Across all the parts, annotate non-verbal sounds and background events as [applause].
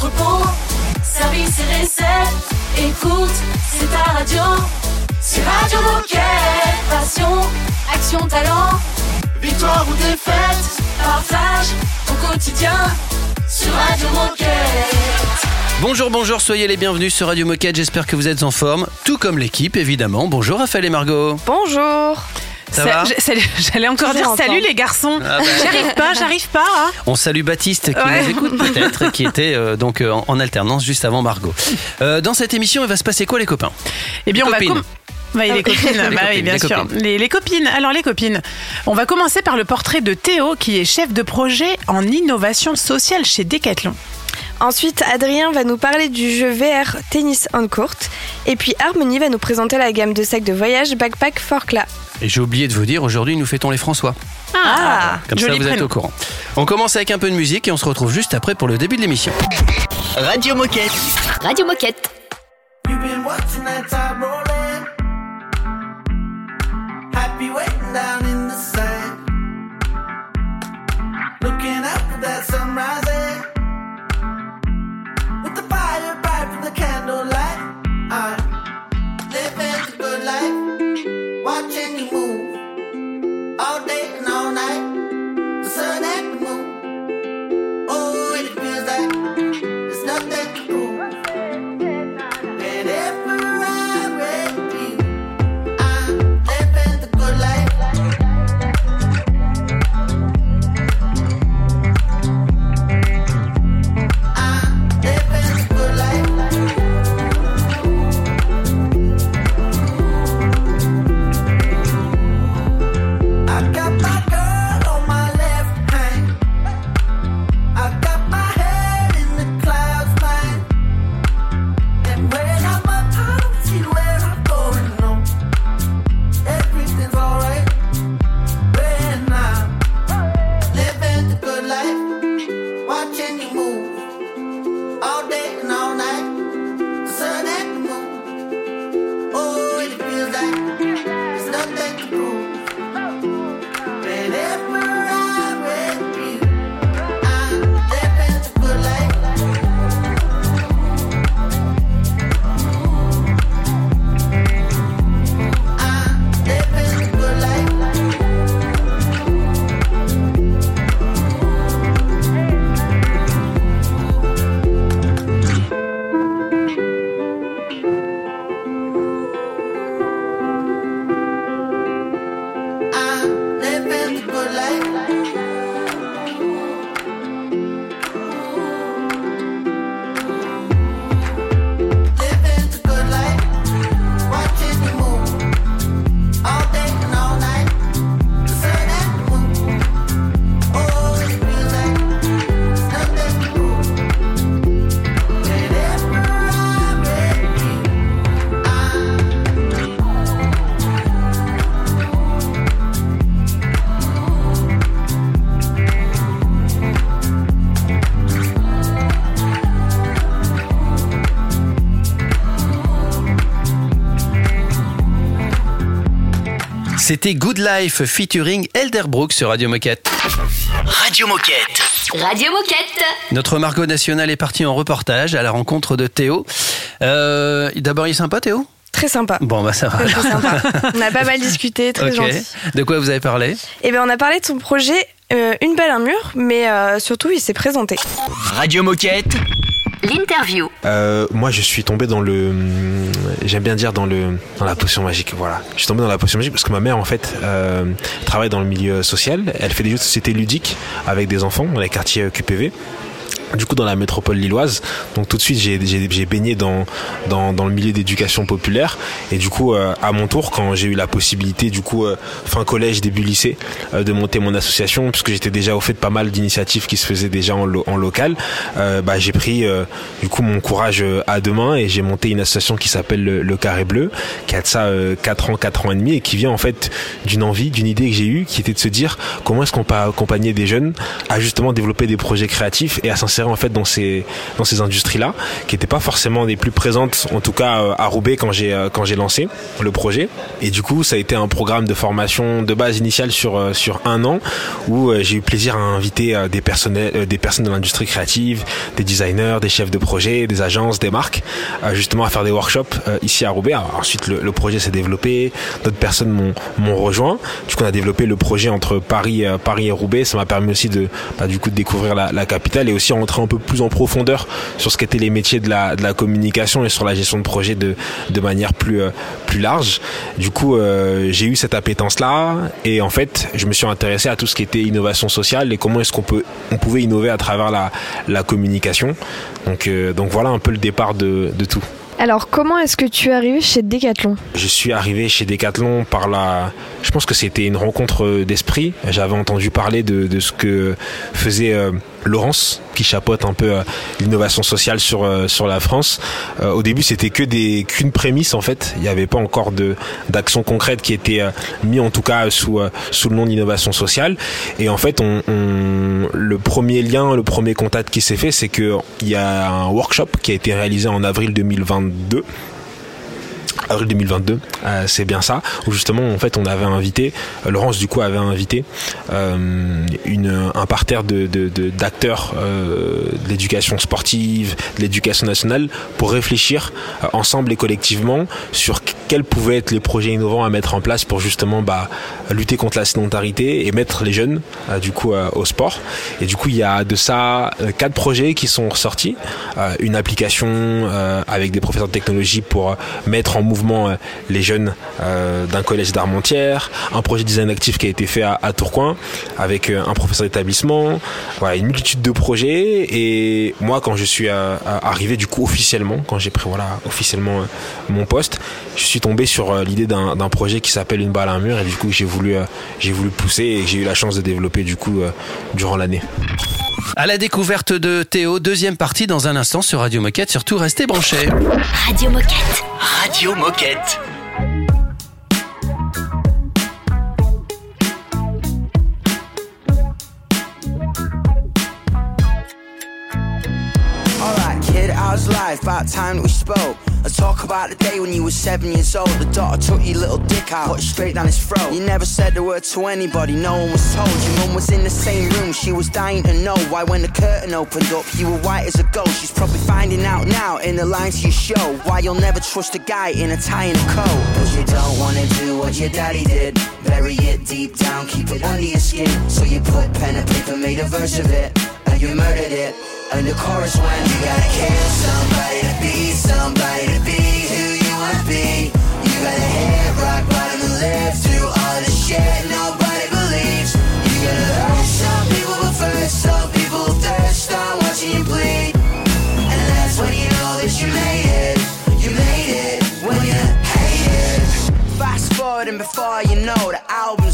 entrepôt, service et recettes. Écoute, c'est ta radio. C'est Radio Moquette. Passion, action, talent. Victoire ou défaite, partage ton quotidien sur Radio Moquette. Bonjour, bonjour, soyez les bienvenus sur Radio Moquette, j'espère que vous êtes en forme, tout comme l'équipe évidemment. Bonjour Raphaël et Margot. Bonjour. Ça va [laughs] J'allais encore Toujours dire salut les garçons. Ah bah. J'arrive pas, j'arrive pas. hein. On salue Baptiste qui Ouais. nous écoute peut-être, et qui était euh, donc euh, en, en alternance juste avant Margot. Euh, dans cette émission, il va se passer quoi les copains? Eh bien, Les on va copines. com- Ouais, les copines, [laughs] bah oui, copines, bien les sûr. copines. Les, les copines. Alors les copines, on va commencer par le portrait de Théo, qui est chef de projet en innovation sociale chez Decathlon. Ensuite, Adrien va nous parler du jeu VR Tennis on Court. Et puis Harmonie va nous présenter la gamme de sacs de voyage Backpack Forclaz. Et j'ai oublié de vous dire, aujourd'hui nous fêtons les François. Ah, Comme ça vous êtes au courant. On commence avec un peu de musique et on se retrouve juste après pour le début de l'émission. Radio Moquette. Radio Moquette. You've been watching that time rolling. Happy waiting down in the sand. Looking up at that sun C'était Good Life featuring Elderbrook sur Radio Moquette. Radio Moquette. Radio Moquette. Notre Margot nationale est partie en reportage à la rencontre de Théo. Euh, D'abord, il est sympa Théo? Très sympa. Bon, bah ça va. Très, très sympa. On a pas mal discuté, très Ok. gentil. De quoi vous avez parlé? Et bien, on a parlé de son projet euh, Une belle, un mur, mais euh, surtout, il s'est présenté. Radio Moquette. L'interview. Euh, moi, je suis tombé dans le, hum, j'aime bien dire dans le, dans la potion magique. Voilà, je suis tombé dans la potion magique parce que ma mère, en fait, euh, travaille dans le milieu social. Elle fait des jeux de société ludiques avec des enfants dans les quartiers euh, QPV. Du coup dans la métropole lilloise. Donc tout de suite j'ai j'ai- baigné dans, dans dans le milieu d'éducation populaire et du coup euh, à mon tour quand j'ai eu la possibilité du coup euh, fin collège début lycée euh, de monter mon association puisque j'étais déjà au fait de pas mal d'initiatives qui se faisaient déjà en, lo- en local, euh, bah j'ai pris euh, du coup mon courage euh, à deux mains et j'ai monté une association qui s'appelle le, le Carré Bleu qui a de ça euh, 4 ans 4 ans et demi et qui vient en fait d'une envie d'une idée que j'ai eue qui était de se dire comment est-ce qu'on peut accompagner des jeunes à justement développer des projets créatifs et à s'insérer en fait dans ces dans ces industries là, qui n'étaient pas forcément les plus présentes, en tout cas euh, à Roubaix quand j'ai euh, quand j'ai lancé le projet. Et du coup, ça a été un programme de formation de base initiale sur euh, sur un an où j'ai eu plaisir à inviter des personnels, des personnes de l'industrie créative, des designers, des chefs de projet, des agences, des marques, justement à faire des workshops ici à Roubaix. Ensuite, le, projet s'est développé, d'autres personnes m'ont m'ont rejoint. Du coup, on a développé le projet entre Paris, Paris et Roubaix. Ça m'a permis aussi de, bah, du coup, de découvrir la, la capitale et aussi rentrer un peu plus en profondeur sur ce qu'étaient les métiers de la, de la communication et sur la gestion de projet de, de manière plus, euh, plus large. Du coup, euh, j'ai eu cette appétence-là et en fait, je me suis intéressé à tout ce qui était innovation sociale et comment est-ce qu'on peut, on pouvait innover à travers la, la communication. Donc, euh, donc voilà un peu le départ de, de tout. Alors, comment est-ce que tu es arrivé chez Decathlon? Je suis arrivé chez Decathlon par la. Je pense que c'était une rencontre d'esprit. J'avais entendu parler de, de ce que faisait Laurence, qui chapeaute un peu euh, l'innovation sociale sur euh, sur la France. Euh, au début, c'était que des qu'une prémisse en fait. Il n'y avait pas encore de d'action concrète qui était euh, mis en tout cas sous euh, sous le nom d'innovation sociale. Et en fait, on, on- le premier lien, le premier contact qui s'est fait, c'est que il y a un workshop qui a été réalisé en avril 2022 avril 2022, euh, c'est bien ça, où justement en fait on avait invité, euh, Laurence du coup avait invité euh, une, un parterre de, d'acteurs de l'éducation sportive, de l'éducation nationale, pour réfléchir ensemble et collectivement sur quels pouvaient être les projets innovants à mettre en place pour justement bah, lutter contre la sédentarité et mettre les jeunes du coup au sport. Et du coup il y a de ça quatre projets qui sont ressortis, une application avec des professeurs de technologie pour mettre en mouvement euh, les jeunes euh, d'un collège d'Armentières, un projet de design actif qui a été fait à, à Tourcoing avec euh, un professeur d'établissement, voilà une multitude de projets et moi quand je suis euh, arrivé du coup officiellement, quand j'ai pris voilà officiellement euh, mon poste, je suis tombé sur euh, l'idée d'un projet qui s'appelle une balle à un mur et du coup j'ai voulu euh, j'ai voulu pousser et j'ai eu la chance de développer du coup euh, durant l'année. À la découverte de Théo, deuxième partie dans un instant sur Radio Moquette. Surtout, restez branchés. Radio Moquette. Radio Moquette. Alright, kid, how's life? About time we spoke. Let's talk about the day when you were seven years old. The daughter took your little dick out, put it straight down his throat. You never said a word to anybody, no one was told. Your mum was in the same room, she was dying to know why when the curtain opened up, you were white as a ghost. She's probably finding out now in the lines to your show why you'll never trust a guy in a tie and a coat. Cause you don't wanna do what your daddy did. Bury it deep down, keep it under your skin. So you put pen and paper, made a verse of it, you murdered it. And the chorus went, You gotta kill somebody to be somebody to be who you wanna be. You gotta hit rock bottom and live through all the shit nobody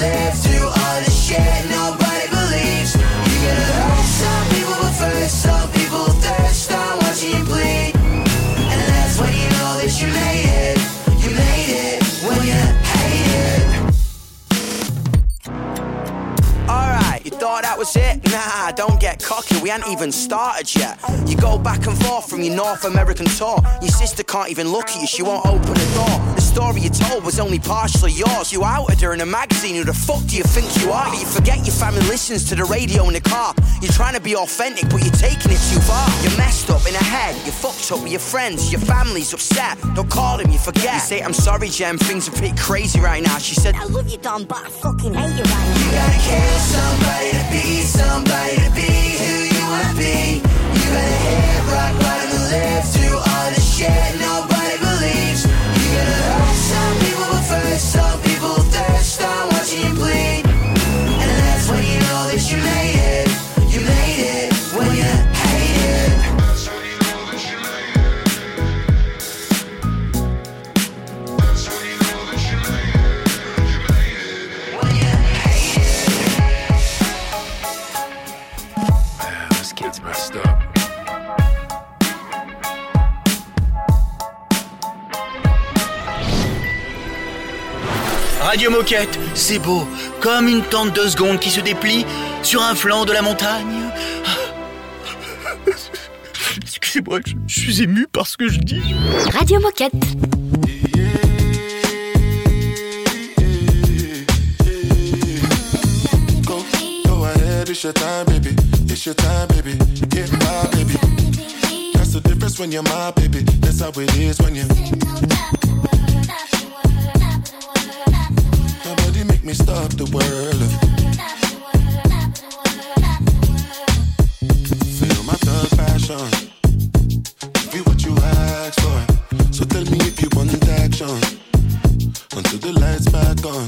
live through all the shit nobody believes. You gotta hurt some people, but first some people thirst on watching you bleed. And that's when you know that you made it. You made it when you hate it. Alright, you thought that was it? Nah, don't get cocky, we ain't even started yet. You go back and forth from your North American tour. Your sister can't even look at you, she won't open the door. The story you told was only partially yours. You outed her in a magazine, who the fuck do you think you are? But you forget your family listens to the radio in the car. You're trying to be authentic, but you're taking it too far. You're messed up in the head, you're fucked up with your friends, your family's upset. Don't call them, you forget. You say, I'm sorry, Jem, things are pretty crazy right now. She said, I love you, Don, but I fucking hate you right now. You gotta kill somebody to be somebody to be who you wanna be. You gotta hit rock bottom and live through all the shit nobody Radio Moquette, c'est beau, comme une tente de secondes qui se déplie sur un flanc de la montagne. Excusez-moi, je, je suis ému par ce que je dis. Radio Moquette. Go, go ahead, it's your time, baby. It's your time, baby. Get my baby. That's the difference when you're my baby. That's how it is when you. Nobody make me stop the world. Feel my thug passion. Give you what you asked for. So tell me if you want action. Until the lights back on.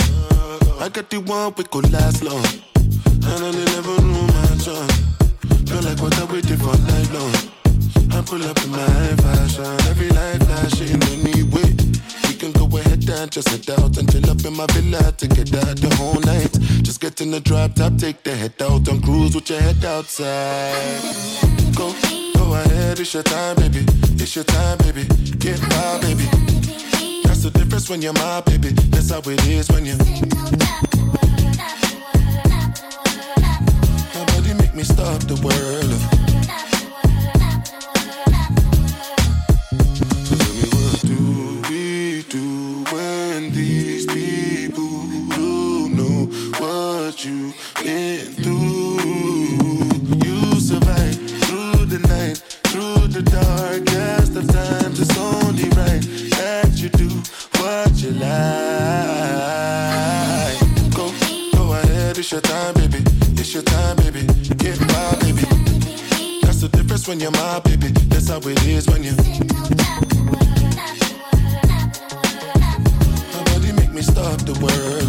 I got the one we could last long. And I never knew my son. Feel like what I waited for night long. I pull up in my fashion. Every light flashing. We can and just head out until up in my villa to get out the whole night. Just get in the drop top, take the head out and cruise with your head outside. Go, go ahead, it's your time, baby. It's your time, baby. Get my baby. That's the difference when you're my baby. That's how it is when you. Nobody make me stop the world. Do when these people don't know what you've been through? You survive through the night, through the darkest of times. It's only right that you do what you like. Go, go ahead, it's your time, baby. It's your time, baby. Get my baby. That's the difference when you're my baby. That's how it is when you. Stop the world.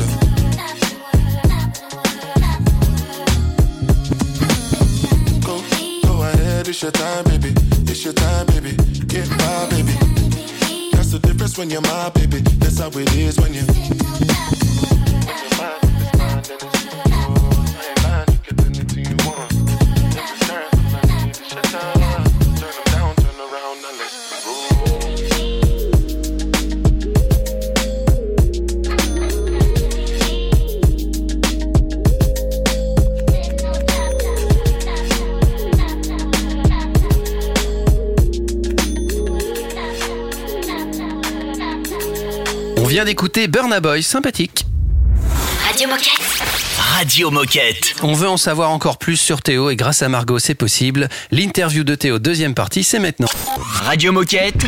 Go, go ahead, it's your time, baby. It's your time, baby. Get my baby. That's the difference when you're my baby. That's how it is when you. Vient d'écouter Burna Boy, sympathique. Radio Moquette. Radio Moquette. On veut en savoir encore plus sur Théo et grâce à Margot, c'est possible. L'interview de Théo, deuxième partie, c'est maintenant. Radio Moquette.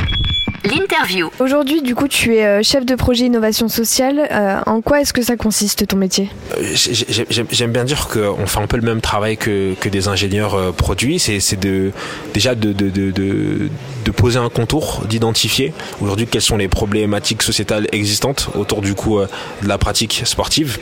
L'interview. Aujourd'hui, du coup, tu es euh, chef de projet innovation sociale. Euh, en quoi est-ce que ça consiste ton métier? Euh, j'ai- j'ai- J'aime bien dire qu'on fait un peu le même travail que, que des ingénieurs produits. C'est c'est de, déjà de, de, de, de, de poser un contour, d'identifier aujourd'hui quelles sont les problématiques sociétales existantes autour du coup de la pratique sportive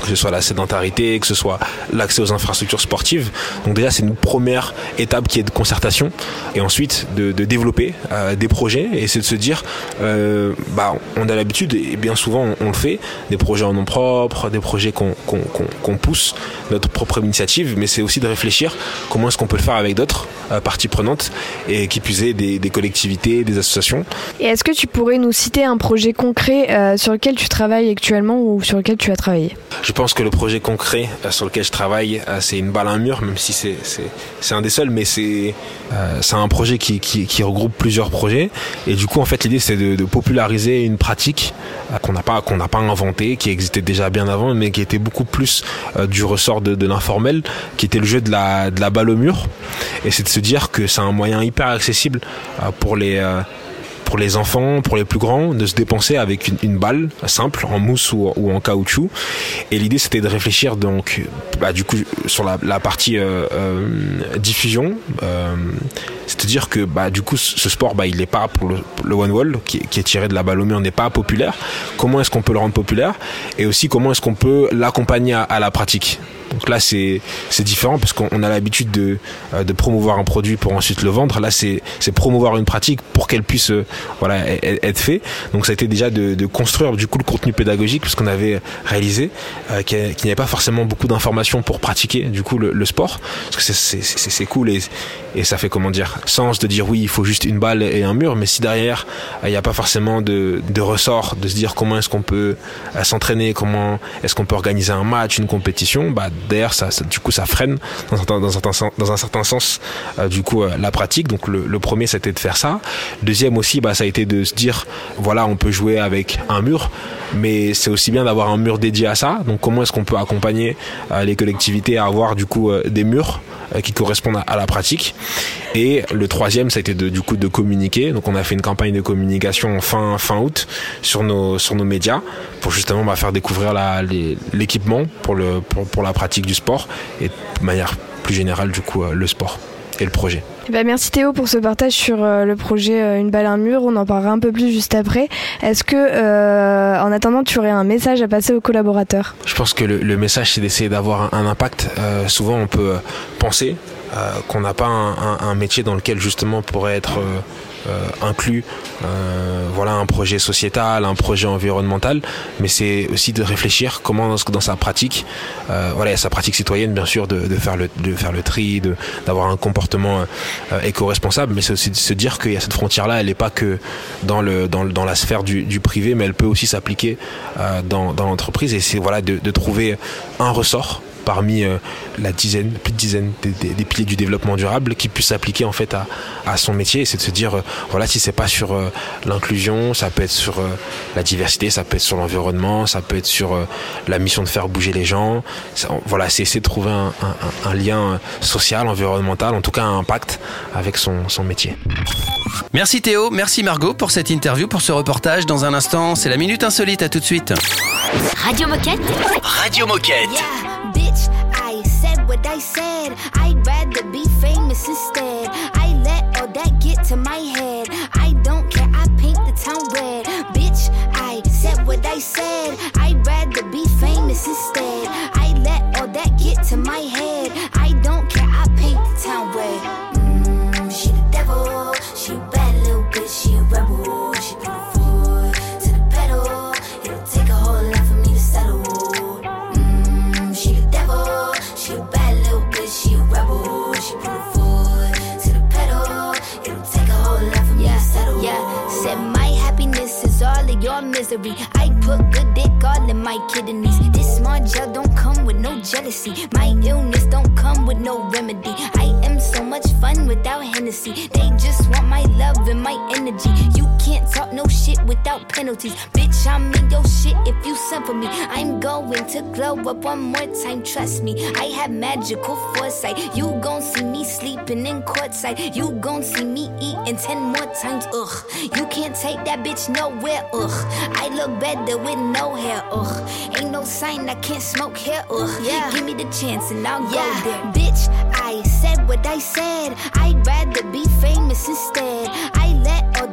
que ce soit la sédentarité, que ce soit l'accès aux infrastructures sportives. Donc déjà c'est une première étape qui est de concertation et ensuite de, développer euh, des projets et c'est de se dire euh, bah on a l'habitude et bien souvent on, le fait des projets en nom propre, des projets qu'on pousse notre propre initiative, mais c'est aussi de réfléchir comment est-ce qu'on peut le faire avec d'autres euh, parties prenantes et qui puisaient des, des collectivités, des associations. Et est-ce que tu pourrais nous citer un projet concret sur lequel tu travailles actuellement ou sur lequel tu as travaillé? Je pense que le projet concret euh, sur lequel je travaille, euh, c'est une balle à un mur, même si c'est c'est un des seuls, mais c'est euh, c'est un projet qui, qui, regroupe plusieurs projets. Et du coup, en fait, l'idée c'est de, populariser une pratique qu'on n'a pas pas inventée, qui existait déjà bien avant, mais qui était beaucoup plus du ressort de, de l'informel, qui était le jeu de la de la balle au mur. Et c'est de se dire que c'est un moyen hyper accessible pour les pour les enfants, pour les plus grands, de se dépenser avec une, balle simple en mousse ou, en caoutchouc. Et l'idée c'était de réfléchir donc, bah, du coup, sur la, partie euh, euh, diffusion. Euh, C'est-à-dire que bah, du coup, ce sport, bah, il n'est pas pour le, one wall qui, est- tiré de la balle au mur, n'est pas populaire. Comment est-ce qu'on peut le rendre populaire? Et aussi comment est-ce qu'on peut l'accompagner à, la pratique? Donc là, c'est différent parce qu'on a l'habitude de promouvoir un produit pour ensuite le vendre. Là, c'est promouvoir une pratique pour qu'elle puisse voilà e- e- être fait. Donc ça a été déjà de, construire du coup le contenu pédagogique parce qu'on avait réalisé euh, qu'il n'y avait pas forcément beaucoup d'informations pour pratiquer du coup le, sport. Parce que c'est cool et ça fait comment dire sens de dire oui il faut juste une balle et un mur. Mais si derrière euh, il n'y a pas forcément de ressort de se dire comment est-ce qu'on peut euh, s'entraîner comment est-ce qu'on peut organiser un match une compétition bah derrière ça, du coup ça freine dans un, certain- dans dans un certain sens du coup la pratique. Donc le, le premier c'était de faire ça. Deuxième aussi bah ça a été de se dire voilà on peut jouer avec un mur mais c'est aussi bien d'avoir un mur dédié à ça. Donc comment est-ce qu'on peut accompagner euh, les collectivités à avoir du coup euh, des murs euh, qui correspondent à, la pratique? Et le troisième ça a été de, du coup de communiquer. Donc on a fait une campagne de communication fin fin août sur nos sur nos médias pour justement bah, faire découvrir l'équipement pour le pour, pour la pratique du sport et de manière plus générale du coup le sport et le projet. Ben, merci Théo pour ce partage sur euh, le projet euh, Une balle un mur. On en parlera un peu plus juste après. Est-ce que, euh, en attendant, tu aurais un message à passer aux collaborateurs? Je pense que le, le message, c'est d'essayer d'avoir un, un impact. Euh, souvent, on peut euh, penser euh, qu'on n'a pas un, un- un métier dans lequel justement pourrait être euh, euh, inclus, euh, voilà, un projet sociétal, un projet environnemental, mais c'est aussi de réfléchir comment dans, sa pratique, euh, voilà, sa pratique citoyenne bien sûr de, faire le tri, d'avoir un comportement éco-responsable, mais c'est aussi de se dire qu'il y a cette frontière-là, elle n'est pas que dans la sphère du, privé, mais elle peut aussi s'appliquer dans, l'entreprise, et c'est voilà de trouver un ressort parmi euh, la dizaine, plus de dizaine des, des- des piliers du développement durable qui puisse s'appliquer en fait à, à son métier. C'est de se dire, euh, voilà, si c'est pas sur euh, l'inclusion, ça peut être sur la diversité, ça peut être sur l'environnement, ça peut être sur la mission de faire bouger les gens. Ça- voilà, c'est essayer de trouver un, un- un lien social, environnemental, en tout cas un impact avec son, son métier. Merci Théo, merci Margot pour cette interview, pour ce reportage. Dans un instant, c'est la Minute Insolite. À tout de suite. Radio Moquette. Radio Moquette. Yeah, what I said. I'd rather be famous instead. I let all that get to my I put good dick all in my kidneys. This smart gel don't come with no jealousy. My illness don't come with no remedy. I am so much fun without Hennessy. They just want my love and my energy. Talk no shit without penalties. Bitch, I'm in your shit if you send for me. I'm going to glow up one more time, trust me. I have magical foresight. You gon' see me sleeping in courtside. You gon' see me eating ten more times, ugh. You can't take that bitch nowhere, ugh. I look better with no hair, ugh. Ain't no sign I can't smoke here, ugh. Yeah. Give me the chance and I'll go there. Bitch, I said what I said. I'd rather be famous instead. I let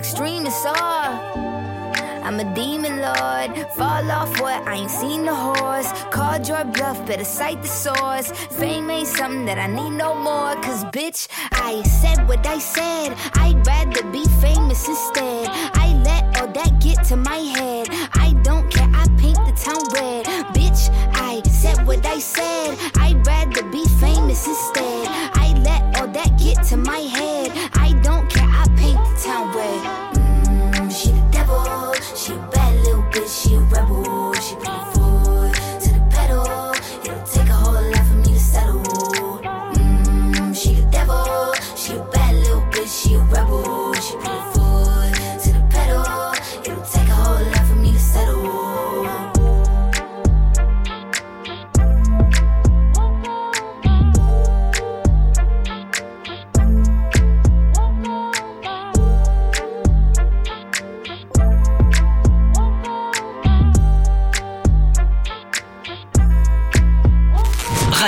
Is all. I'm a demon lord. Fall off what? I ain't seen the horse. Called your bluff, better cite the source. Fame ain't something that I need no more. Cause bitch, I said what I said. I'd rather be famous instead. I let all that get to my head.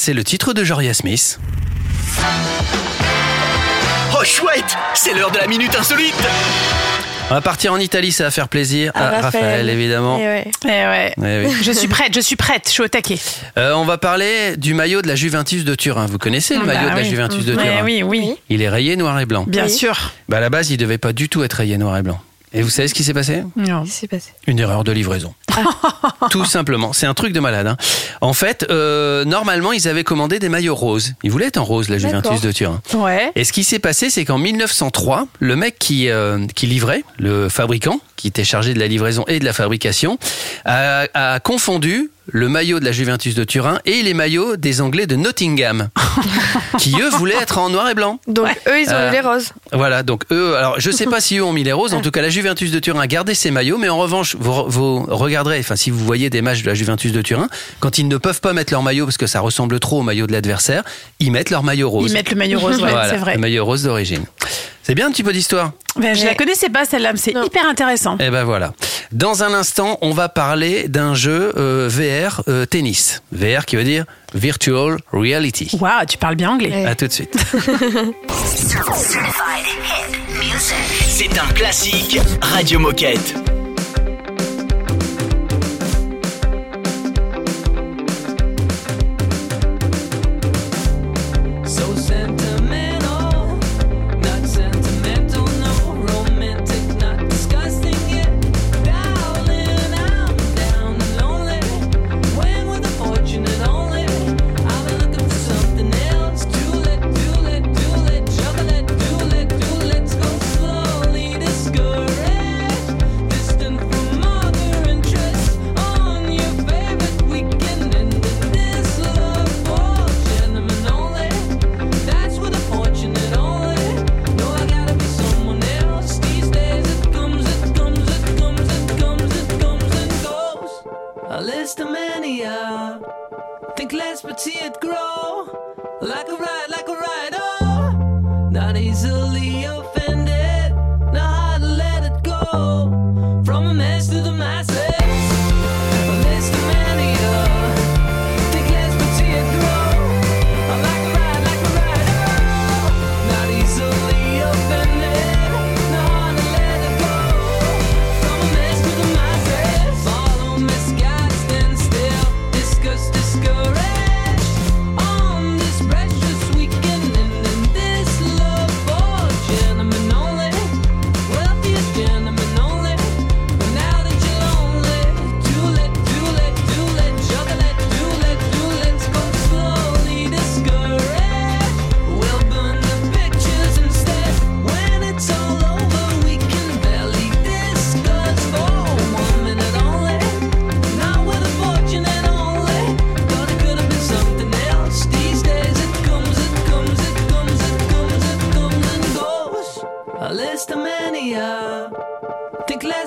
C'est le titre de Joria Smith. Oh chouette, c'est l'heure de la minute insolite. On va partir en Italie, ça va faire plaisir à À Raphaël, Raphaël. évidemment. Eh ouais. Eh ouais. Eh oui. [laughs] Je suis prête, je suis prête, je suis au taquet. Euh, on va parler du maillot de la Juventus de Turin. Vous connaissez le Bah maillot de la. Juventus de Turin oui, oui. Il est rayé noir et blanc. Bien sûr. Bah, à la base, il devait pas du tout être rayé noir et blanc. Et vous savez ce qui s'est passé Non. Qu'est-ce qui s'est passé? Une erreur de livraison. [laughs] Tout simplement. C'est un truc de malade. hein. En fait, euh, normalement, ils avaient commandé des maillots roses. Ils voulaient être en rose, la Juventus de Turin. Ouais. Et ce qui s'est passé, c'est qu'en 1903, le mec qui, euh, qui livrait, le fabricant, qui était chargé de la livraison et de la fabrication, a, a confondu le maillot de la Juventus de Turin et les maillots des Anglais de Nottingham, [laughs] qui eux voulaient être en noir et blanc. Donc eux, ils ont Euh, eu les roses. Voilà, donc eux, alors je sais pas si eux ont mis les roses, en tout cas la Juventus de Turin a gardé ses maillots, mais en revanche, vous, vous regarderez, enfin si vous voyez des matchs de la Juventus de Turin, quand ils ne peuvent pas mettre leur maillot parce que ça ressemble trop au maillot de l'adversaire, ils mettent leur maillot rose. Ils mettent le maillot rose, ouais, Voilà, c'est vrai. Le maillot rose d'origine. C'est bien un petit peu d'histoire. Ben, je la connaissais pas celle-là, mais c'est hyper intéressant. Eh ben voilà. Dans un instant, on va parler d'un jeu euh, VR euh, tennis. VR qui veut dire Virtual Reality. Waouh, tu parles bien anglais. À tout de suite. [laughs] C'est un classique Radio Moquette.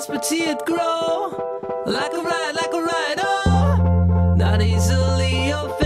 but see it grow like a ride, like a ride. Oh, not easily offended.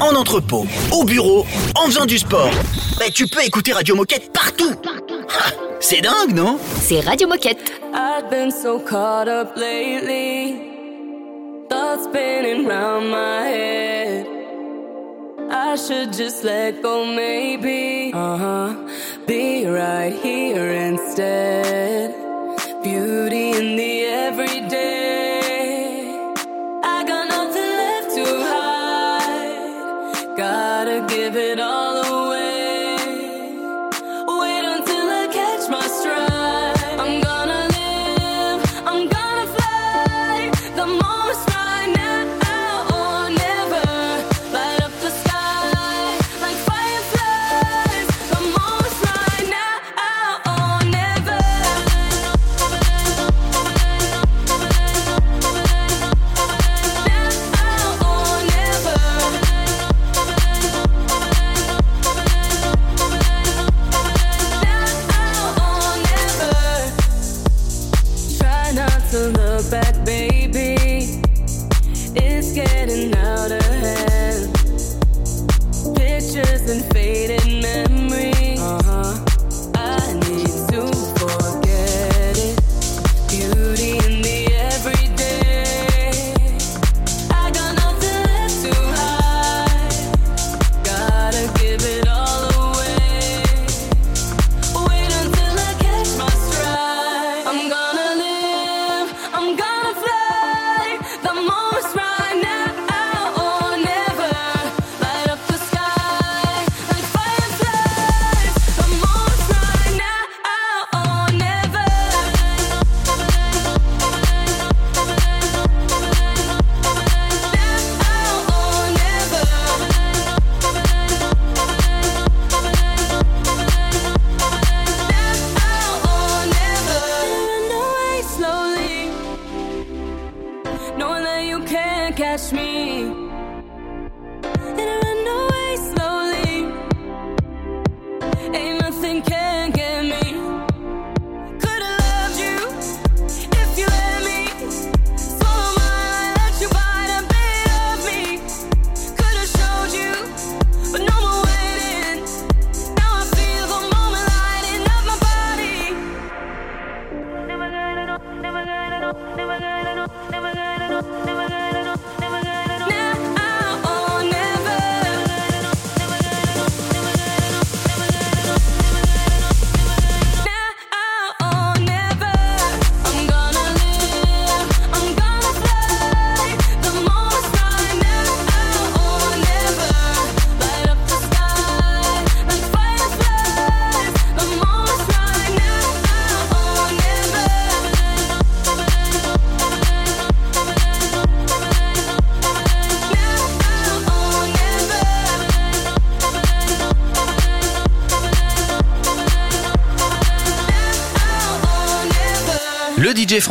En entrepôt, au bureau, en faisant du sport. Bah, tu peux écouter Radio Moquette partout. Ah, c'est dingue, non? C'est Radio Moquette. I've been so caught up lately. Thoughts spinning round my head. I should just let go, maybe. Uh-huh. Be right here instead. Beauty in the everyday. gotta give it all.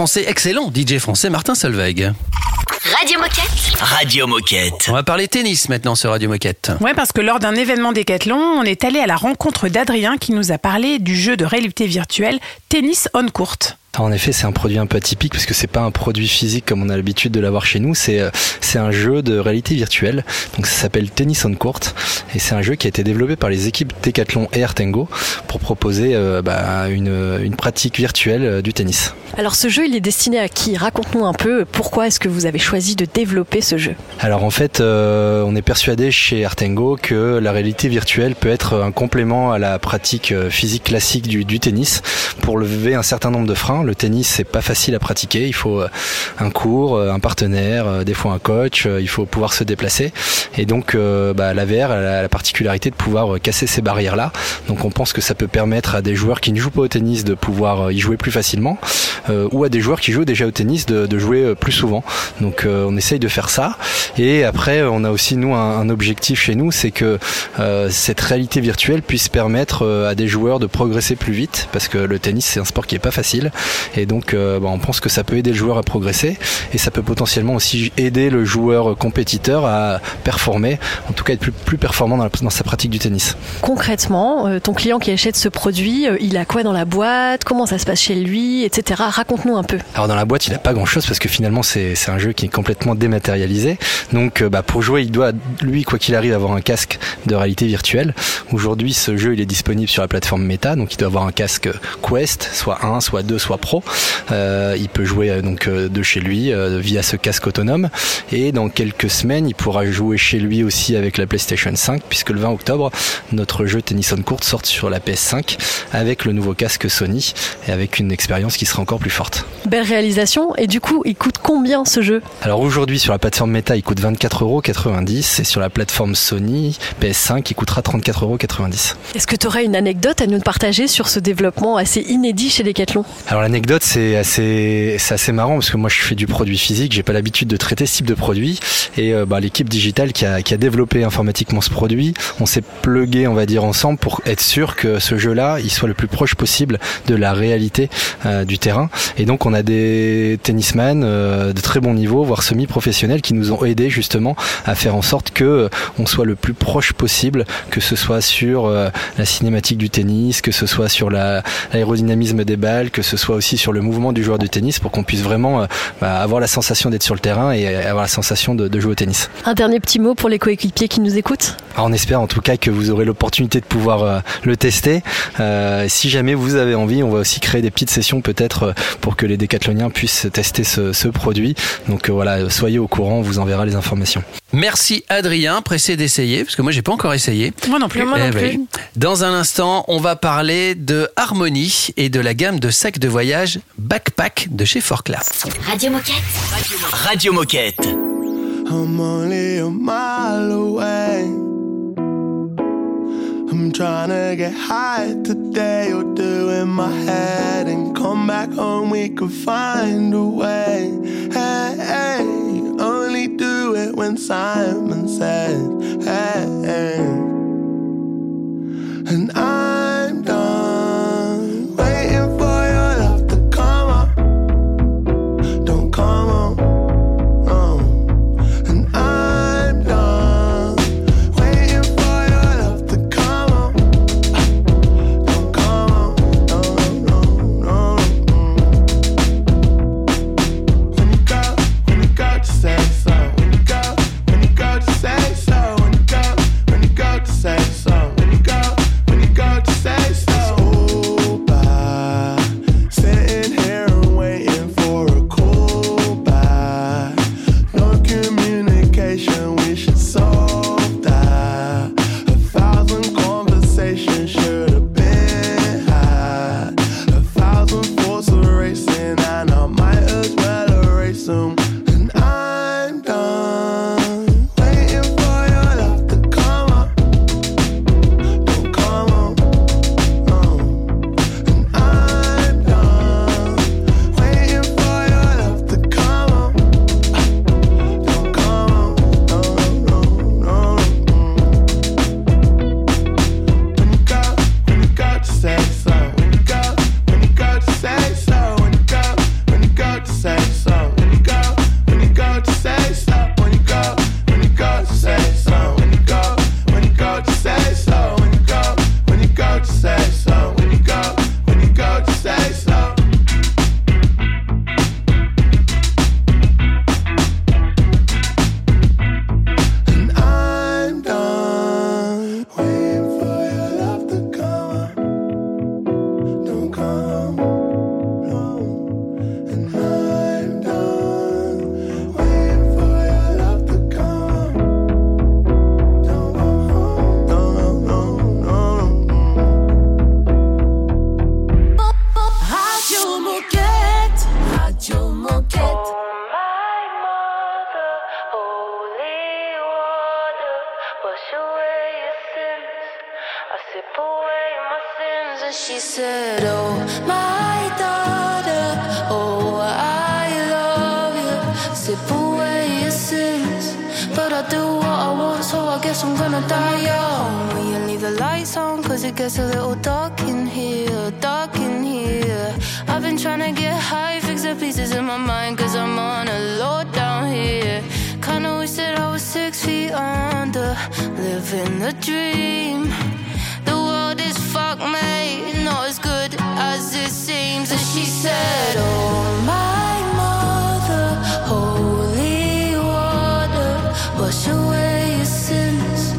Français, excellent DJ français, Martin Solveig. Radio Moquette. Radio Moquette. On va parler tennis maintenant sur Radio Moquette. Ouais, parce que lors d'un événement Décathlon, on est allé à la rencontre d'Adrien qui nous a parlé du jeu de réalité virtuelle Tennis on Court. En effet, c'est un produit un peu atypique parce que c'est pas un produit physique comme on a l'habitude de l'avoir chez nous. C'est euh, c'est un jeu de réalité virtuelle. Donc ça s'appelle Tennis on Court et c'est un jeu qui a été développé par les équipes Decathlon et Artengo pour proposer euh, bah, une, une pratique virtuelle euh, du tennis. Alors ce jeu, il est destiné à qui? Raconte-nous un peu pourquoi est-ce que vous avez choisi de développer ce jeu Alors en fait, euh, on est persuadé chez Artengo que la réalité virtuelle peut être un complément à la pratique physique classique du, du tennis pour lever un certain nombre de freins. Le tennis, c'est pas facile à pratiquer. Il faut euh, un cours, euh, un partenaire, euh, des fois un coach. Il faut pouvoir se déplacer. Et donc, bah, la VR a la particularité de pouvoir casser ces barrières-là. Donc, on pense que ça peut permettre à des joueurs qui ne jouent pas au tennis de pouvoir y jouer plus facilement, ou à des joueurs qui jouent déjà au tennis de, jouer plus souvent. Donc, on essaye de faire ça. Et après, on a aussi nous un, un objectif chez nous, c'est que cette réalité virtuelle puisse permettre à des joueurs de progresser plus vite, parce que le tennis c'est un sport qui est pas facile. Et donc, euh, bah, on pense que ça peut aider le joueur à progresser, et ça peut potentiellement aussi aider le joueur compétiteur à performer, en tout cas être plus, plus performant dans, la- dans sa pratique du tennis. Concrètement, euh, ton client qui achète ce produit, euh, il a quoi dans la boîte? Comment ça se passe chez lui, etc. Raconte-nous un peu. Alors dans la boîte, il a pas grand-chose parce que finalement c'est un jeu qui est complètement dématérialisé. Donc bah, pour jouer, il doit lui quoi qu'il arrive avoir un casque de réalité virtuelle. Aujourd'hui, ce jeu il est disponible sur la plateforme Meta, donc il doit avoir un casque Quest, soit 1, soit 2, soit Pro. Euh, il peut jouer euh, donc euh, de chez lui via ce casque autonome et dans quelques semaines, il pourra jouer chez lui aussi avec la PlayStation 5 puisque le 20 octobre, notre jeu Tennis on Court sort sur la PS5 avec le nouveau casque Sony et avec une expérience qui sera encore plus forte. Belle réalisation. Et du coup, il coûte combien ce jeu? Alors aujourd'hui sur la plateforme Meta il coûte 24,90€ et sur la plateforme Sony PS5 il coûtera 34,90€. Est-ce que tu aurais une anecdote à nous partager sur ce développement assez inédit chez Decathlon? Alors l'anecdote c'est assez c'est assez marrant parce que moi je fais du produit physique, j'ai pas l'habitude de traiter ce type de produit. Et euh, bah, l'équipe digitale qui a, qui a développé informatiquement ce produit, on s'est plugué on va dire ensemble pour être sûr que ce jeu-là il soit le plus proche possible de la réalité euh, du terrain. Et donc on a des tennisman euh, de très bon niveau voire semi-professionnels qui nous ont aidés justement à faire en sorte que euh, on soit le plus proche possible que ce soit sur euh, la cinématique du tennis, que ce soit sur la- l'aérodynamisme des balles, que ce soit aussi sur le mouvement du joueur de tennis pour qu'on puisse vraiment euh, bah, avoir la sensation d'être sur le terrain et avoir la sensation de, de jouer au tennis. Un dernier petit mot pour les coéquipiers qui nous écoutent Alors, on espère en tout cas que vous aurez l'opportunité de pouvoir euh, le tester. Euh, si jamais vous avez envie, on va aussi créer des petites sessions peut-être euh, pour que les décathloniens puissent tester ce, ce produit. Donc euh, voilà, soyez au courant, on vous enverra les informations. Merci Adrien, pressé d'essayer, parce que moi j'ai pas encore essayé. Moi non plus. Eh oui. Dans un instant, on va parler de Harmonie et de la gamme de sacs de voyage Backpack de chez Forclaz. Radio Moquette. Radio Moquette. I'm only a mile away. I'm trying to get high today or do in my head and come back home. We could find a way. Hey, hey, when Simon said, hey. And I'm and she said, Oh, my daughter, oh, I love you. Sip away your sins, but I do what I want, so I guess I'm gonna die young. Will you leave the lights on? Cause it gets a little dark in here, dark in here. I've been trying to get high, fix the pieces in my mind, cause I'm on a low down here. Kinda wish that I was six feet under, living the dream. Fucked, mate, not as good as it seems. And she said, Oh, my mother, holy water, wash away your sins.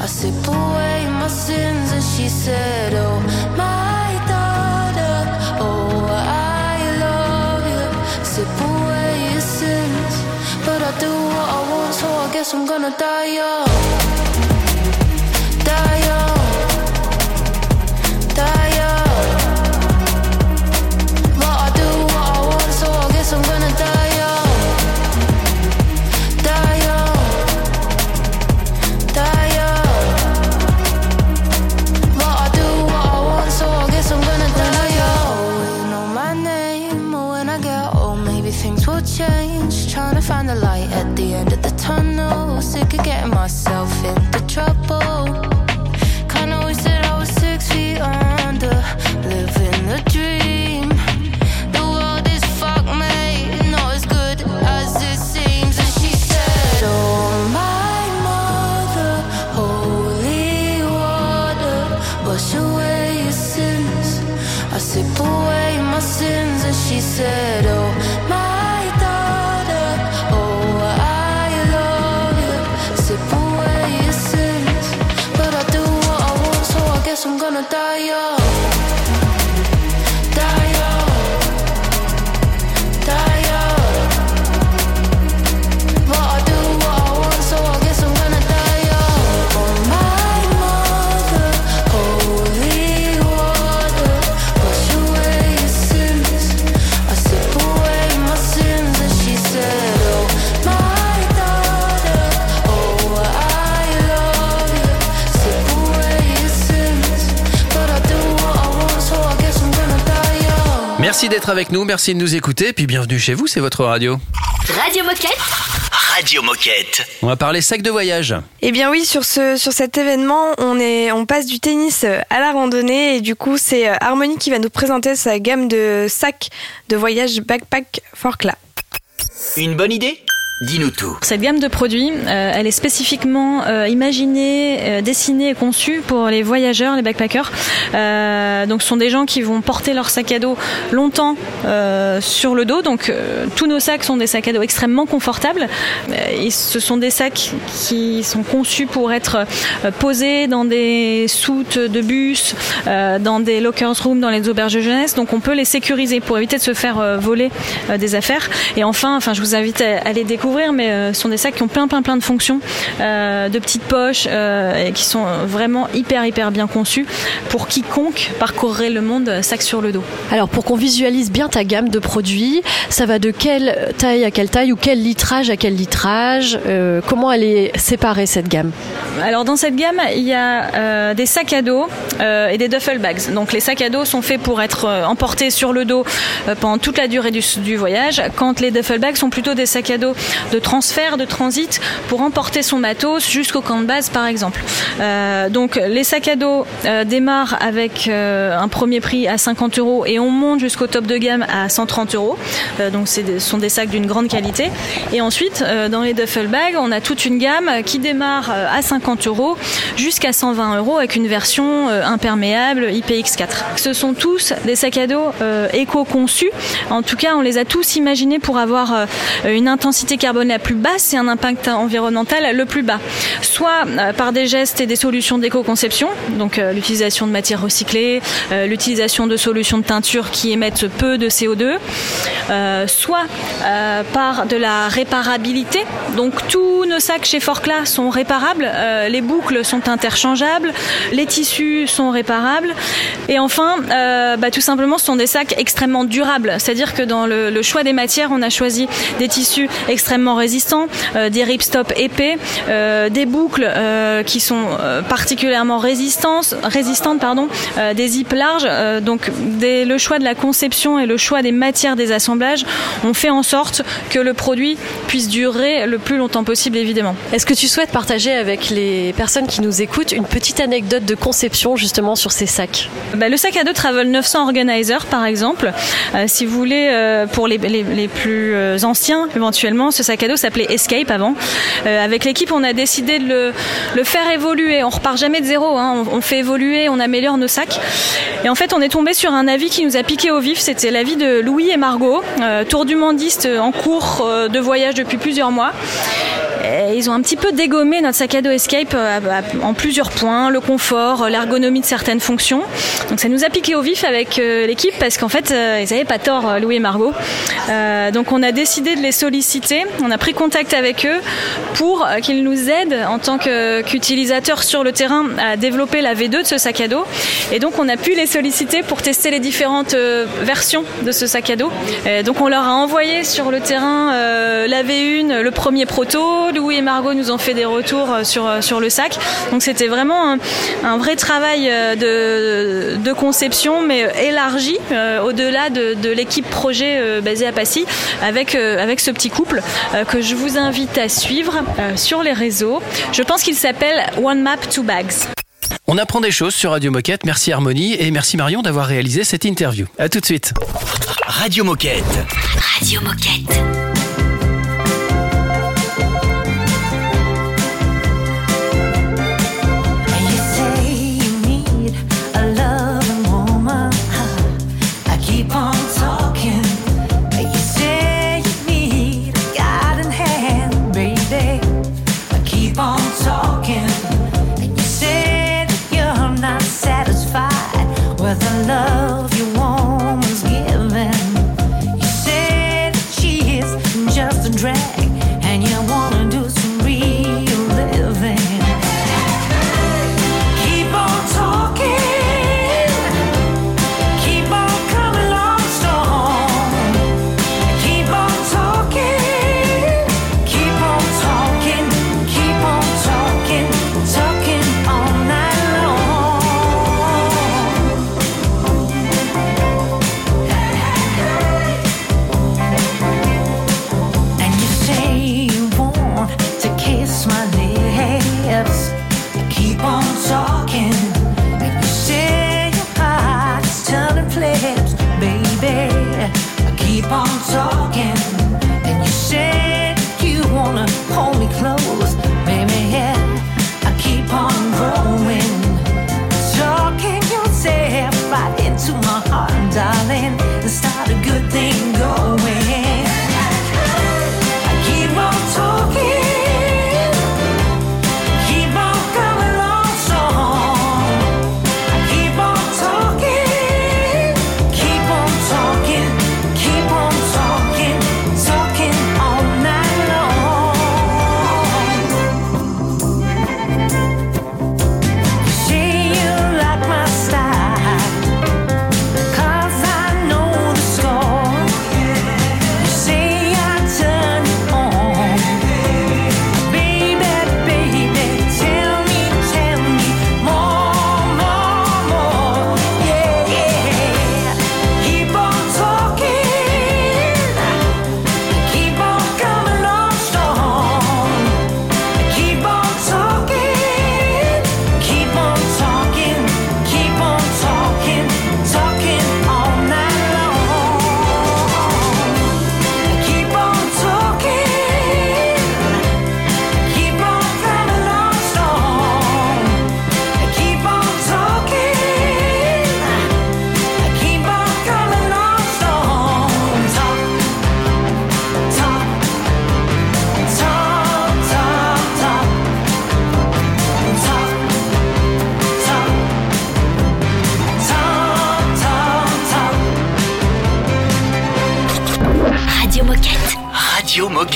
I sip away my sins, and she said, Oh, my daughter, oh, I love you. Sip away your sins, but I do what I want, so I guess I'm gonna die young. Guess I'm Merci d'être avec nous, merci de nous écouter, puis bienvenue chez vous, c'est votre radio. Radio Moquette. Radio Moquette. On va parler sac de voyage. Eh bien oui, sur, ce, sur cet événement, on, est, on passe du tennis à la randonnée et du coup c'est euh, Harmonie qui va nous présenter sa gamme de sacs de voyage backpack Forclaz. Une bonne idée? Dis-nous tout. Cette gamme de produits, euh, elle est spécifiquement euh, imaginée, euh, dessinée et conçue pour les voyageurs, les backpackers. Donc, ce sont des gens qui vont porter leur sac à dos longtemps sur le dos. Donc, tous nos sacs sont des sacs à dos extrêmement confortables. Ce sont des sacs qui sont conçus pour être posés dans des soutes de bus, dans des lockers rooms, dans les auberges de jeunesse. Donc, on peut les sécuriser pour éviter de se faire voler des affaires. Et enfin, enfin, je vous invite à, à les découvrir, mais euh, ce sont des sacs qui ont plein, plein, plein de fonctions, euh, de petites poches, euh, et qui sont vraiment hyper, hyper bien conçus pour quiconque parcourrait le monde sac sur le dos. Alors pour qu'on visualise bien ta gamme de produits, ça va de quelle taille à quelle taille ou quel litrage à quel litrage euh, Comment elle est séparée cette gamme? Alors dans cette gamme, il y a euh, des sacs à dos euh, et des duffel bags. Donc les sacs à dos sont faits pour être emportés sur le dos pendant toute la durée du, du voyage, quand les duffel bags sont plutôt des sacs à dos de transfert, de transit, pour emporter son matos jusqu'au camp de base par exemple. Euh, donc les sacs à dos euh, démarrent avec euh, un premier prix à 50 euros et on monte jusqu'au top de gamme à 130 euros. Donc ce sont des sacs d'une grande qualité. Et ensuite, dans les duffel bags, on a toute une gamme qui démarre à 50 euros jusqu'à 120 euros avec une version imperméable IPX4. Ce sont tous des sacs à dos éco-conçus. En tout cas, on les a tous imaginés pour avoir une intensité carbone la plus basse et un impact environnemental le plus bas. Soit euh, par des gestes et des solutions d'éco-conception, donc euh, l'utilisation de matières recyclées, euh, l'utilisation de solutions de teinture qui émettent peu de CO2, euh, soit par de la réparabilité. Donc tous nos sacs chez Forclaz sont réparables, les boucles sont interchangeables, les tissus sont réparables. Et enfin, bah, tout simplement, ce sont des sacs extrêmement durables. C'est-à-dire que dans le, le choix des matières, on a choisi des tissus extrêmement extrêmement résistants, euh, des ripstops épais, euh, des boucles euh, qui sont particulièrement résistantes, résistantes pardon, des zips larges. Donc le choix de la conception et le choix des matières des assemblages, on fait en sorte que le produit puisse durer le plus longtemps possible évidemment. Est-ce que tu souhaites partager avec les personnes qui nous écoutent une petite anecdote de conception justement sur ces sacs? Bah, le sac à dos Travel 900 Organizer, par exemple, euh, si vous voulez, euh, pour les, les, les plus anciens, éventuellement, ce sac à dos s'appelait Escape avant. Euh, avec l'équipe, on a décidé de le, faire évoluer. On repart jamais de zéro, hein. on, on fait évoluer, on améliore nos sacs. Et en fait, on est tombé sur un avis qui nous a piqué au vif. C'était l'avis de Louis et Margot, euh, tour du mandiste en cours euh, de voyage depuis plusieurs mois. Ils ont un petit peu dégommé notre sac à dos Escape euh, en plusieurs points, le confort, euh, l'ergonomie de certaines fonctions. Donc ça nous a piqué au vif avec euh, l'équipe parce qu'en fait ils n'avaient pas tort, Louis et Margot. Donc on a décidé de les solliciter, on a pris contact avec eux pour qu'ils nous aident en tant qu'utilisateurs sur le terrain à développer la V2 de ce sac à dos. Et donc on a pu les solliciter pour tester les différentes versions de ce sac à dos. Donc on leur a envoyé sur le terrain la V1, le premier proto. Louis et Margot nous ont fait des retours euh, sur, euh, sur le sac. Donc c'était vraiment un, un vrai travail euh, de, de conception, mais élargi euh, au-delà de, de l'équipe projet euh, basée à Passy, avec, euh, avec ce petit couple euh, que je vous invite à suivre euh, sur les réseaux. Je pense qu'il s'appelle One Map Two Bags. On apprend des choses sur Radio Moquette. Merci Harmonie et merci Marion d'avoir réalisé cette interview. À tout de suite. Radio Moquette. Radio Moquette.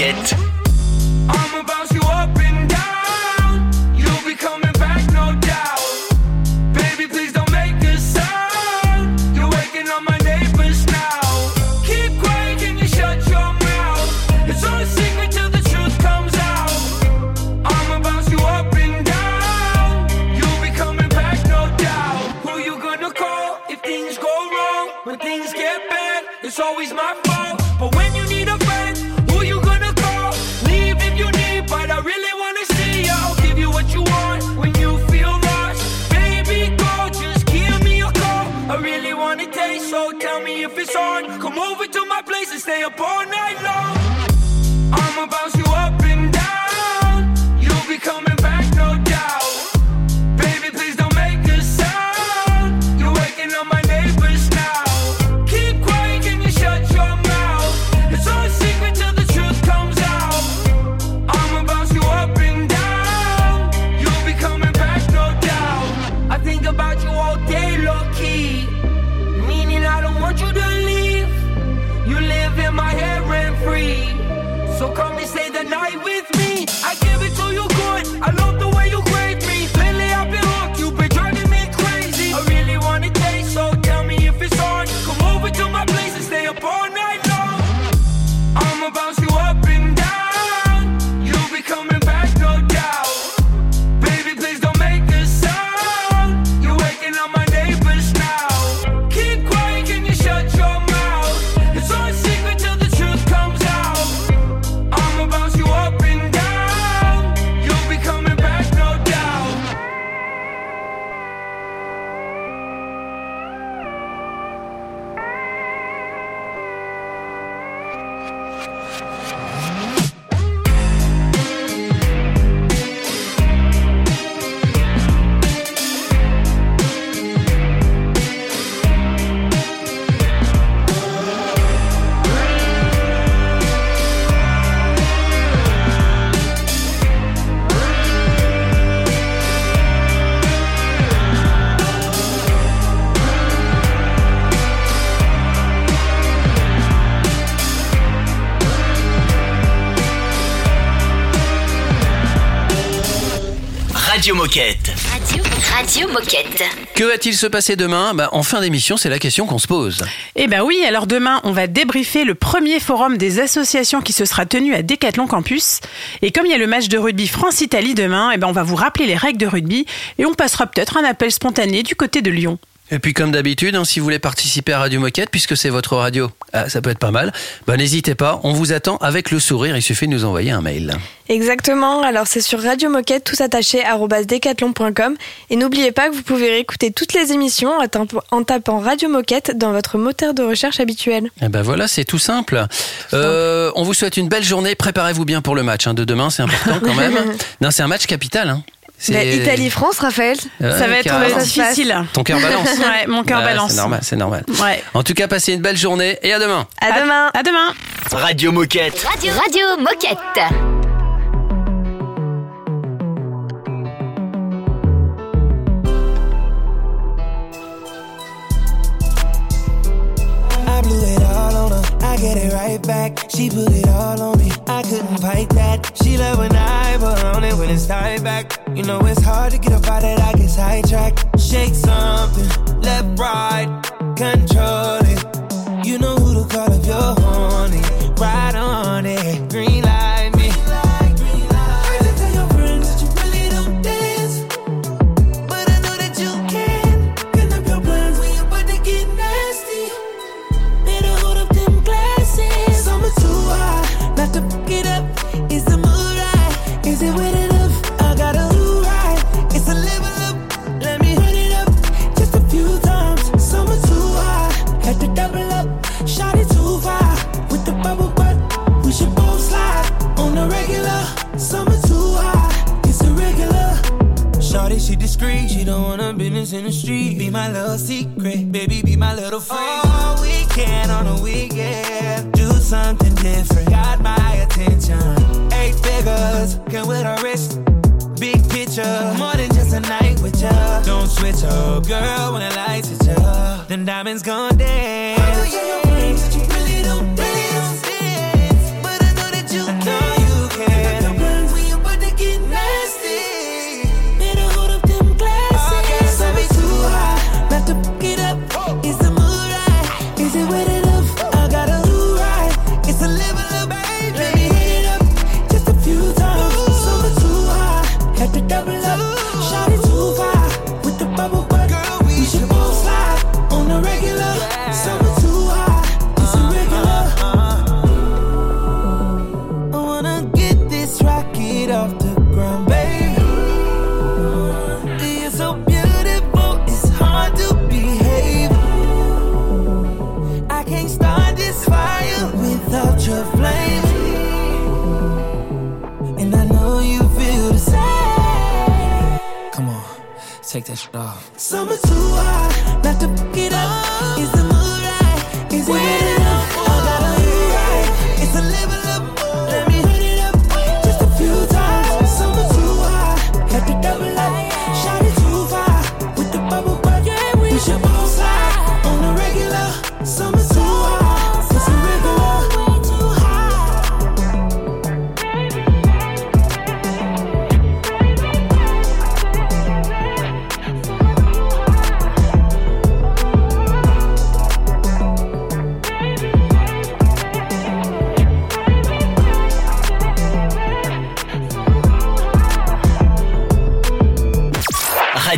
get Radio Moquette. Radio, Radio Moquette. Que va-t-il se passer demain? Bah, En fin d'émission, c'est la question qu'on se pose. Eh ben oui, alors demain, on va débriefer le premier forum des associations qui se sera tenu à Decathlon Campus. Et comme il y a le match de rugby France-Italie demain, eh ben on va vous rappeler les règles de rugby et on passera peut-être un appel spontané du côté de Lyon. Et puis comme d'habitude, hein, si vous voulez participer à Radio Moquette, puisque c'est votre radio, ah, ça peut être pas mal, bah, n'hésitez pas, on vous attend avec le sourire, il suffit de nous envoyer un mail. Exactement, alors c'est sur Radio Moquette, tout attaché, decathlon.com. Et n'oubliez pas que vous pouvez réécouter toutes les émissions en tapant- Radio Moquette dans votre moteur de recherche habituel. Eh ben voilà, c'est tout simple. Euh, on vous souhaite une belle journée, préparez-vous bien pour le match hein, de demain, c'est important quand même. [laughs] non, c'est un match capital. Hein. C'est- Mais Italie-France, Raphaël, Ouais, Ça va être carrément. euh, difficile. Ton cœur balance. [laughs] ouais, mon cœur Ouais, balance. C'est normal, c'est normal. Ouais. En tout cas, passez une belle journée et à demain. À demain. À demain. Radio Moquette. Radio, Radio Moquette. I blew it all on her. I get it right back. She put it all on me. I couldn't fight that. She love when I put on it when it's tied back. You know it's hard to get up out of that I get sidetracked. Shake something, left, right, control it. You know who to call if you're horny. Ride on it, green light want in the street. Be my little secret, baby. Be my little freak. All weekend on a weekend, do something different. Got my attention. Eight figures, can with a wrist. Big picture, more than just a night with ya. Don't switch up, girl, when the lights hit ya. Then diamonds gon' dance. Oh, yeah,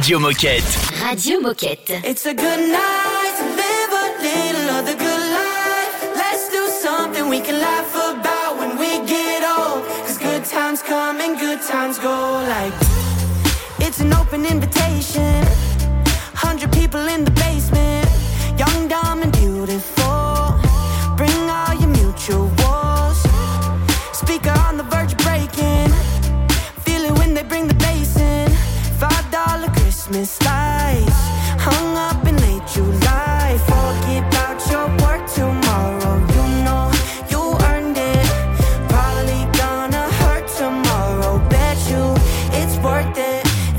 Radio Moquette. Radio Moquette. It's a good night to live a little of the good life. Let's do something we can laugh about when we get old. Cause good times come and good times go like it's an open invitation.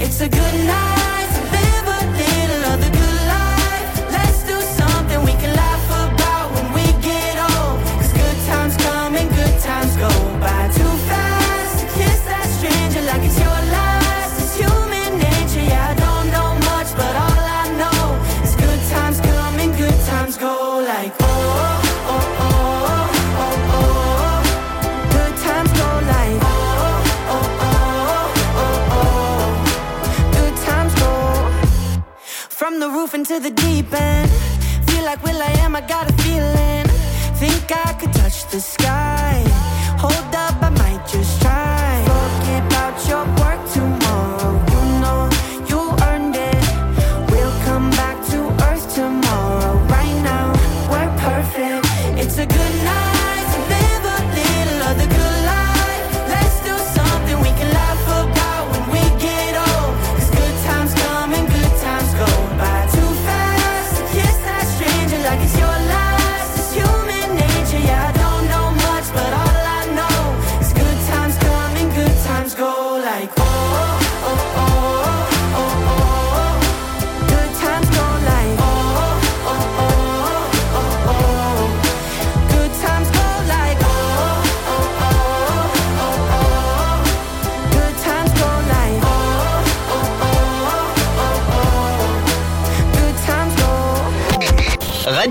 It's a good night. into the deep end. Feel like Will I am, I got a feeling. Think I could touch the sky. Hold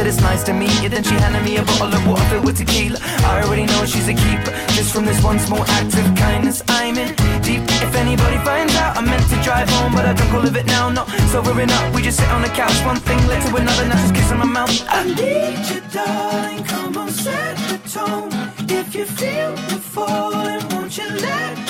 said it's nice to meet you. Then she handed me a bottle of water filled with tequila. I already know she's a keeper. Just from this one small act of kindness, I'm in deep. If anybody finds out, I meant to drive home, but I drunk all of it now. Not sobering enough. we just sit on the couch. One thing led to another, now just kissing my mouth. I need you, darling. Come on, set the tone. If you feel the falling, won't you let